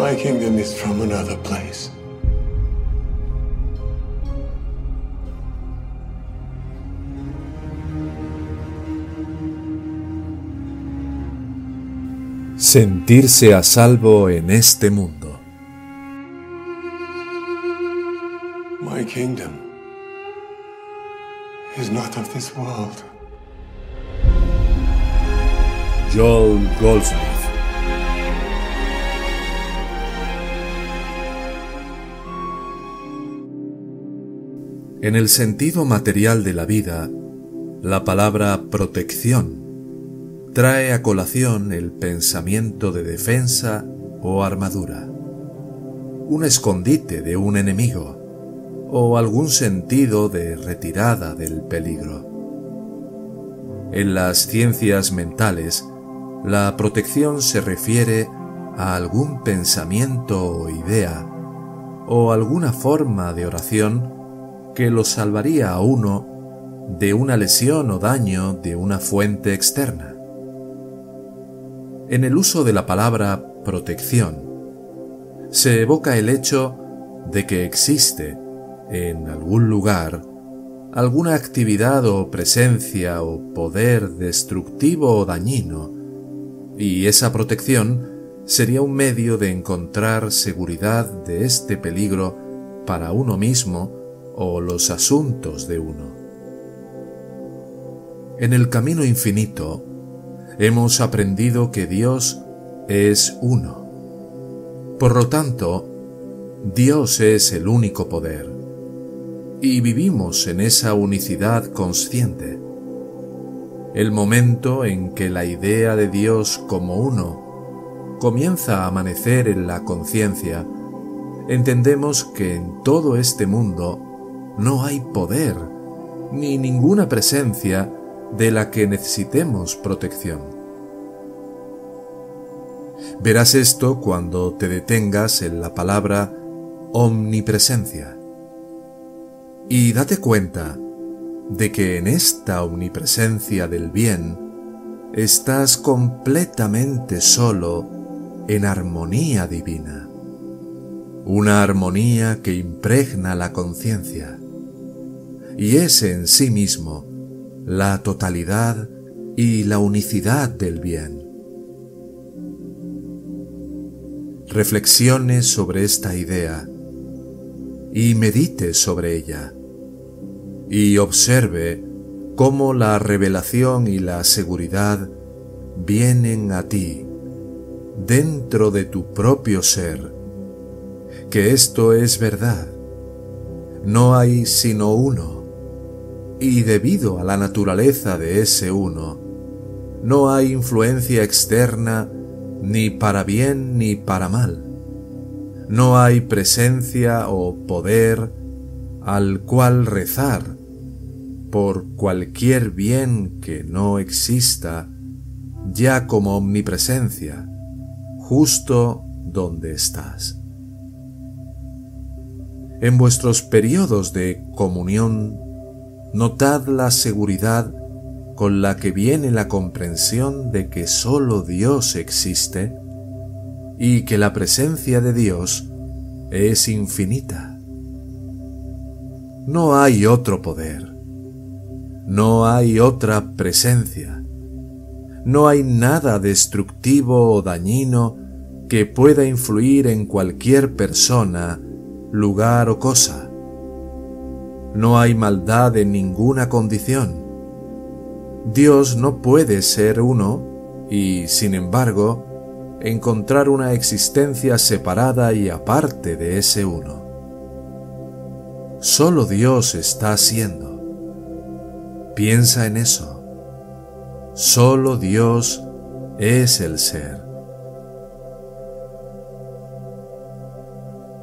My kingdom is from another place. Sentirse a salvo en este mundo. My kingdom is not of this world. Joel Goldsmith. En el sentido material de la vida, la palabra protección trae a colación el pensamiento de defensa o armadura, un escondite de un enemigo o algún sentido de retirada del peligro. En las ciencias mentales, la protección se refiere a algún pensamiento o idea o alguna forma de oración que lo salvaría a uno de una lesión o daño de una fuente externa. En el uso de la palabra protección, se evoca el hecho de que existe, en algún lugar, alguna actividad o presencia o poder destructivo o dañino, y esa protección sería un medio de encontrar seguridad de este peligro para uno mismo o los asuntos de uno. En el camino infinito hemos aprendido que Dios es uno. Por lo tanto, Dios es el único poder y vivimos en esa unicidad consciente. El momento en que la idea de Dios como uno comienza a amanecer en la conciencia, entendemos que en todo este mundo no hay poder ni ninguna presencia de la que necesitemos protección. Verás esto cuando te detengas en la palabra omnipresencia. Y date cuenta de que en esta omnipresencia del bien estás completamente solo en armonía divina, una armonía que impregna la conciencia y es en sí mismo la totalidad y la unicidad del bien. Reflexione sobre esta idea y medite sobre ella y observe cómo la revelación y la seguridad vienen a ti dentro de tu propio ser, que esto es verdad. No hay sino uno y debido a la naturaleza de ese uno, no hay influencia externa ni para bien ni para mal. No hay presencia o poder al cual rezar por cualquier bien que no exista ya como omnipresencia, justo donde estás. En vuestros periodos de comunión Notad la seguridad con la que viene la comprensión de que sólo Dios existe y que la presencia de Dios es infinita. No hay otro poder, no hay otra presencia, no hay nada destructivo o dañino que pueda influir en cualquier persona, lugar o cosa no hay maldad en ninguna condición. Dios no puede ser uno y, sin embargo, encontrar una existencia separada y aparte de ese uno. Solo Dios está siendo. Piensa en eso. Solo Dios es el ser.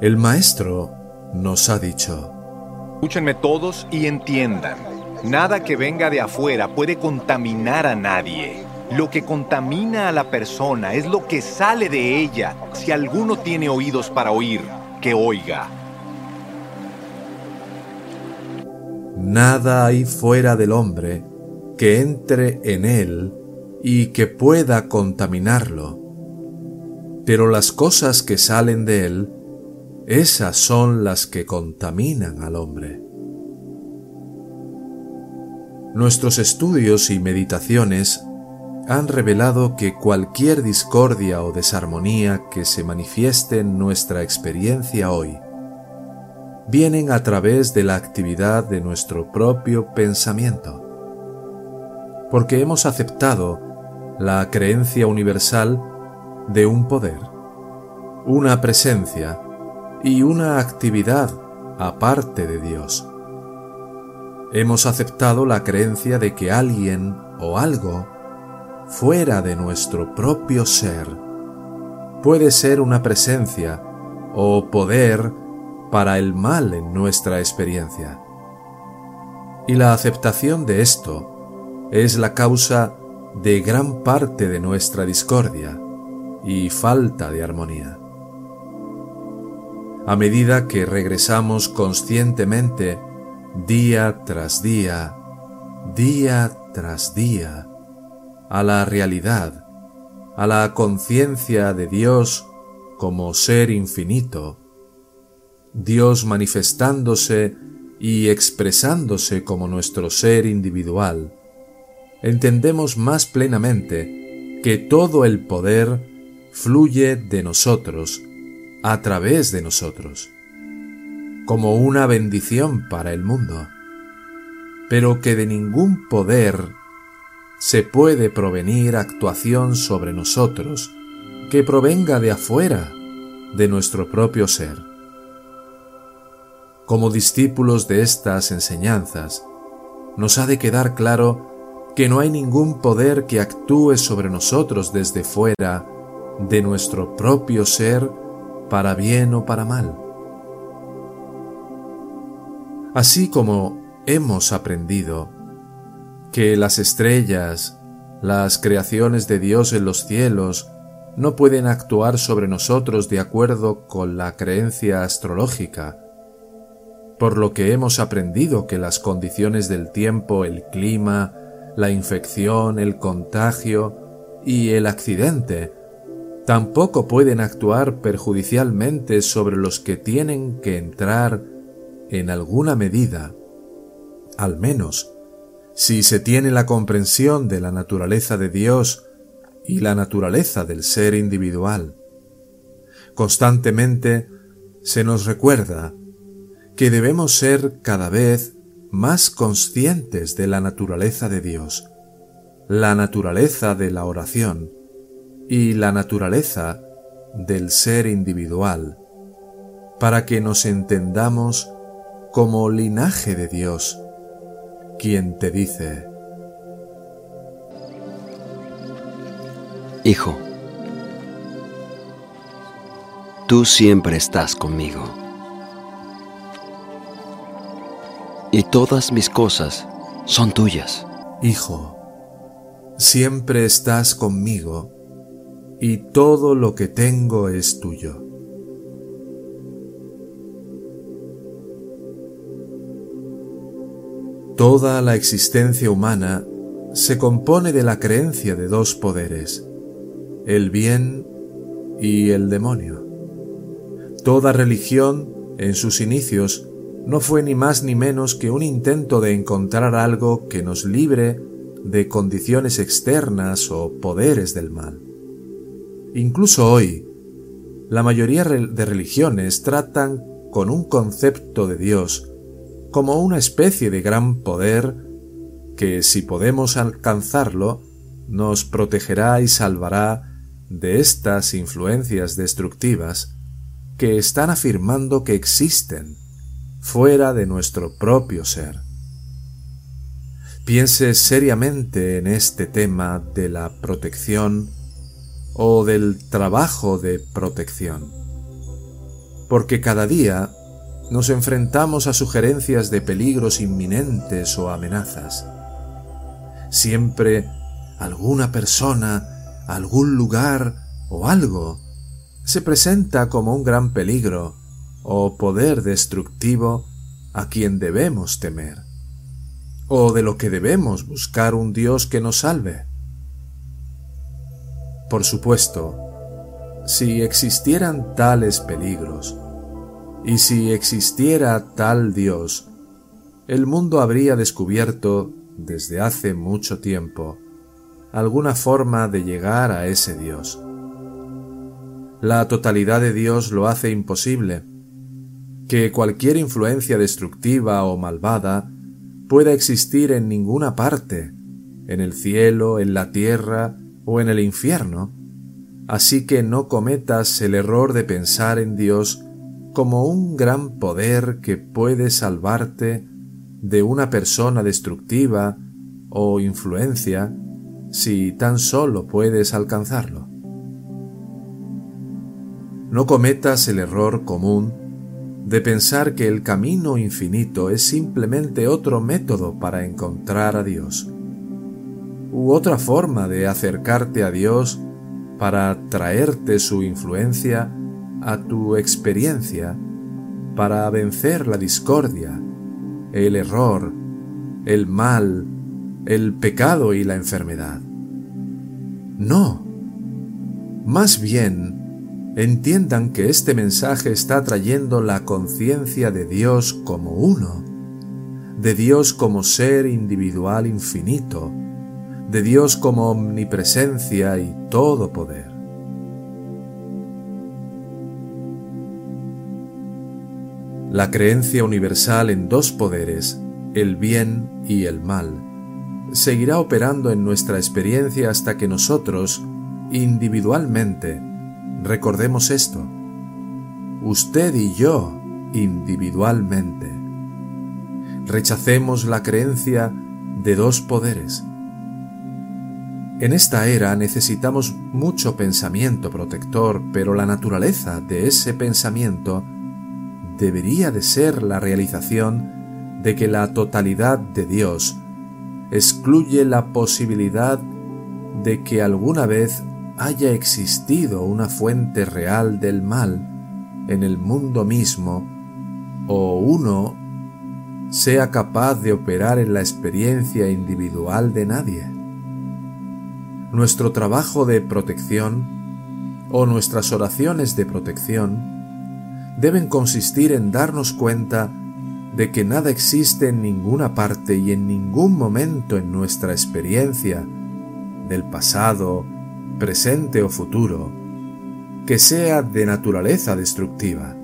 El Maestro nos ha dicho, Escúchenme todos y entiendan. Nada que venga de afuera puede contaminar a nadie. Lo que contamina a la persona es lo que sale de ella. Si alguno tiene oídos para oír, que oiga. Nada hay fuera del hombre que entre en él y que pueda contaminarlo. pero las cosas que salen de él, esas son las que contaminan al hombre. Nuestros estudios y meditaciones han revelado que cualquier discordia o desarmonía que se manifieste en nuestra experiencia hoy vienen a través de la actividad de nuestro propio pensamiento, porque hemos aceptado la creencia universal de un poder, una presencia y una actividad aparte de Dios. Hemos aceptado la creencia de que alguien o algo fuera de nuestro propio ser puede ser una presencia o poder para el mal en nuestra experiencia. Y la aceptación de esto es la causa de gran parte de nuestra discordia y falta de armonía. A medida que regresamos conscientemente día tras día, día tras día, a la realidad, a la conciencia de Dios como ser infinito, Dios manifestándose y expresándose como nuestro ser individual, entendemos más plenamente que todo el poder fluye de nosotros, a través de nosotros, como una bendición para el mundo, pero que de ningún poder se puede provenir actuación sobre nosotros que provenga de afuera de nuestro propio ser. Como discípulos de estas enseñanzas, nos ha de quedar claro que no hay ningún poder que actúe sobre nosotros desde fuera de nuestro propio ser para bien o para mal. Así como hemos aprendido que las estrellas, las creaciones de Dios en los cielos, no pueden actuar sobre nosotros de acuerdo con la creencia astrológica, por lo que hemos aprendido que las condiciones del tiempo, el clima, la infección, el contagio y el accidente tampoco pueden actuar perjudicialmente sobre los que tienen que entrar en alguna medida, al menos si se tiene la comprensión de la naturaleza de Dios y la naturaleza del ser individual. Constantemente se nos recuerda que debemos ser cada vez más conscientes de la naturaleza de Dios, la naturaleza de la oración, y la naturaleza del ser individual, para que nos entendamos como linaje de Dios, quien te dice, Hijo, tú siempre estás conmigo. Y todas mis cosas son tuyas. Hijo, siempre estás conmigo y todo lo que tengo es tuyo. Toda la existencia humana se compone de la creencia de dos poderes, el bien y el demonio. Toda religión, en sus inicios, no fue ni más ni menos que un intento de encontrar algo que nos libre de condiciones externas o poderes del mal. Incluso hoy, la mayoría de religiones tratan con un concepto de Dios como una especie de gran poder que si podemos alcanzarlo nos protegerá y salvará de estas influencias destructivas que están afirmando que existen fuera de nuestro propio ser. Piense seriamente en este tema de la protección o del trabajo de protección. Porque cada día nos enfrentamos a sugerencias de peligros inminentes o amenazas. Siempre alguna persona, algún lugar o algo se presenta como un gran peligro o poder destructivo a quien debemos temer, o de lo que debemos buscar un Dios que nos salve. Por supuesto, si existieran tales peligros, y si existiera tal Dios, el mundo habría descubierto, desde hace mucho tiempo, alguna forma de llegar a ese Dios. La totalidad de Dios lo hace imposible, que cualquier influencia destructiva o malvada pueda existir en ninguna parte, en el cielo, en la tierra o en el infierno, así que no cometas el error de pensar en Dios como un gran poder que puede salvarte de una persona destructiva o influencia si tan solo puedes alcanzarlo. No cometas el error común de pensar que el camino infinito es simplemente otro método para encontrar a Dios, u otra forma de acercarte a Dios para traerte su influencia a tu experiencia, para vencer la discordia, el error, el mal, el pecado y la enfermedad. No, más bien, entiendan que este mensaje está trayendo la conciencia de Dios como uno, de Dios como ser individual infinito, de Dios como omnipresencia y todo poder. La creencia universal en dos poderes, el bien y el mal, seguirá operando en nuestra experiencia hasta que nosotros, individualmente, Recordemos esto. Usted y yo individualmente. Rechacemos la creencia de dos poderes. En esta era necesitamos mucho pensamiento protector, pero la naturaleza de ese pensamiento debería de ser la realización de que la totalidad de Dios excluye la posibilidad de que alguna vez haya existido una fuente real del mal en el mundo mismo o uno sea capaz de operar en la experiencia individual de nadie. Nuestro trabajo de protección o nuestras oraciones de protección deben consistir en darnos cuenta de que nada existe en ninguna parte y en ningún momento en nuestra experiencia del pasado, presente o futuro, que sea de naturaleza destructiva.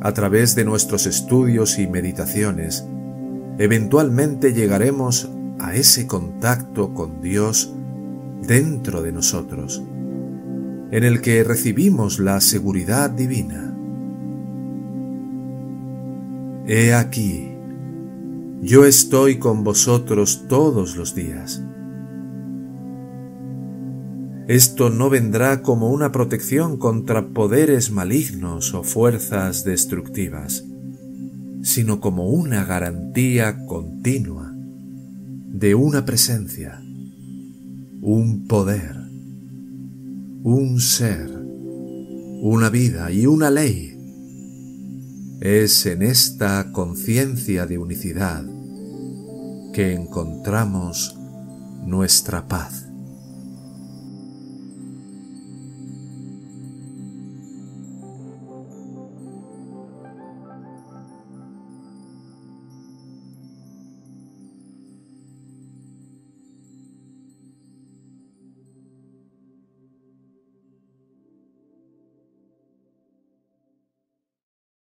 A través de nuestros estudios y meditaciones, eventualmente llegaremos a ese contacto con Dios dentro de nosotros, en el que recibimos la seguridad divina. He aquí, yo estoy con vosotros todos los días esto no vendrá como una protección contra poderes malignos o fuerzas destructivas, sino como una garantía continua de una presencia, un poder, un ser, una vida y una ley. Es en esta conciencia de unicidad que encontramos nuestra paz.